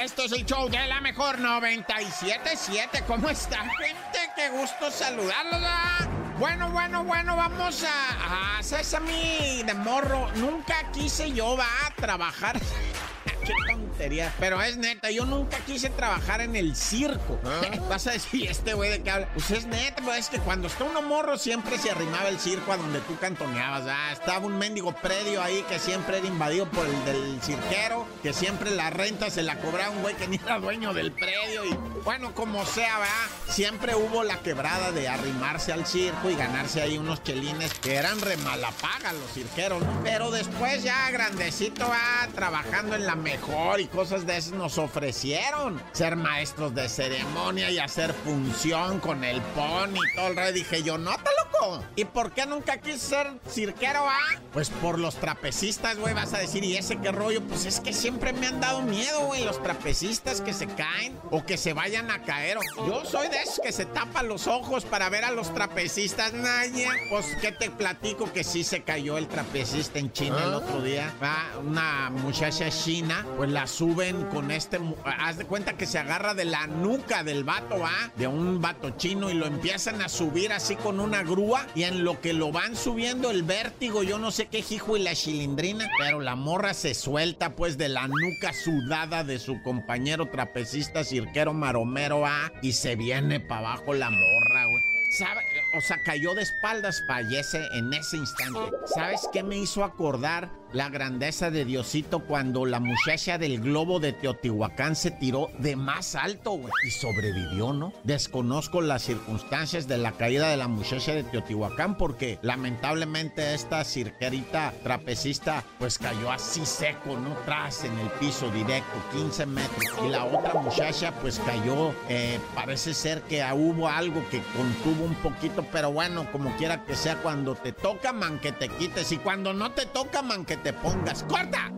Esto es el show de la mejor 977. ¿Cómo está, gente? Qué gusto saludarlos. Bueno, bueno, bueno, vamos a. a Sesame de morro. Nunca quise yo, va a trabajar. Qué tontería. Pero es neta, yo nunca quise trabajar en el circo. Vas a decir, este güey de qué habla. Pues es neta, pues es que cuando está uno morro siempre se arrimaba el circo a donde tú cantoneabas. Ah, estaba un mendigo predio ahí que siempre era invadido por el del cirquero, que siempre la renta se la cobraba un güey que ni era dueño del predio. Y bueno, como sea, ¿verdad? Siempre hubo la quebrada de arrimarse al circo y ganarse ahí unos chelines que eran re malapagas los cirqueros, ¿no? Pero después ya grandecito va trabajando en la mejor y cosas de esas nos ofrecieron. Ser maestros de ceremonia y hacer función con el pony y todo el rey. Dije yo, no te loco. ¿Y por qué nunca quise ser cirquero, ah? Pues por los trapecistas, güey, vas a decir, ¿y ese qué rollo? Pues es que siempre me han dado miedo, güey, los trapecistas que se caen o que se vayan a caer. Yo soy de esos que se tapan los ojos para ver a los trapecistas, Naya. Pues, ¿qué te platico? Que sí se cayó el trapecista en China el otro día. Ah, Una muchacha china, pues la suben con este... Haz de cuenta que se agarra de la nuca del vato, ¿ah? De un vato chino y lo empiezan a subir así con una grúa y en lo que lo van subiendo el vértigo, yo no sé qué hijo y la chilindrina, pero la morra se suelta pues de la nuca sudada de su compañero trapecista cirquero maromero, ¿ah? Y se viene para abajo la morra, güey. ¿Sabe? O sea, cayó de espaldas, fallece en ese instante. ¿Sabes qué me hizo acordar la grandeza de Diosito cuando la muchacha del globo de Teotihuacán se tiró de más alto, güey? Y sobrevivió, ¿no? Desconozco las circunstancias de la caída de la muchacha de Teotihuacán porque lamentablemente esta cirquerita trapecista pues cayó así seco, ¿no? Tras en el piso directo, 15 metros. Y la otra muchacha pues cayó, eh, parece ser que hubo algo que contuvo un poquito, pero bueno, como quiera que sea, cuando te toca, man, que te quites. Y cuando no te toca, man, que te pongas. ¡Corta!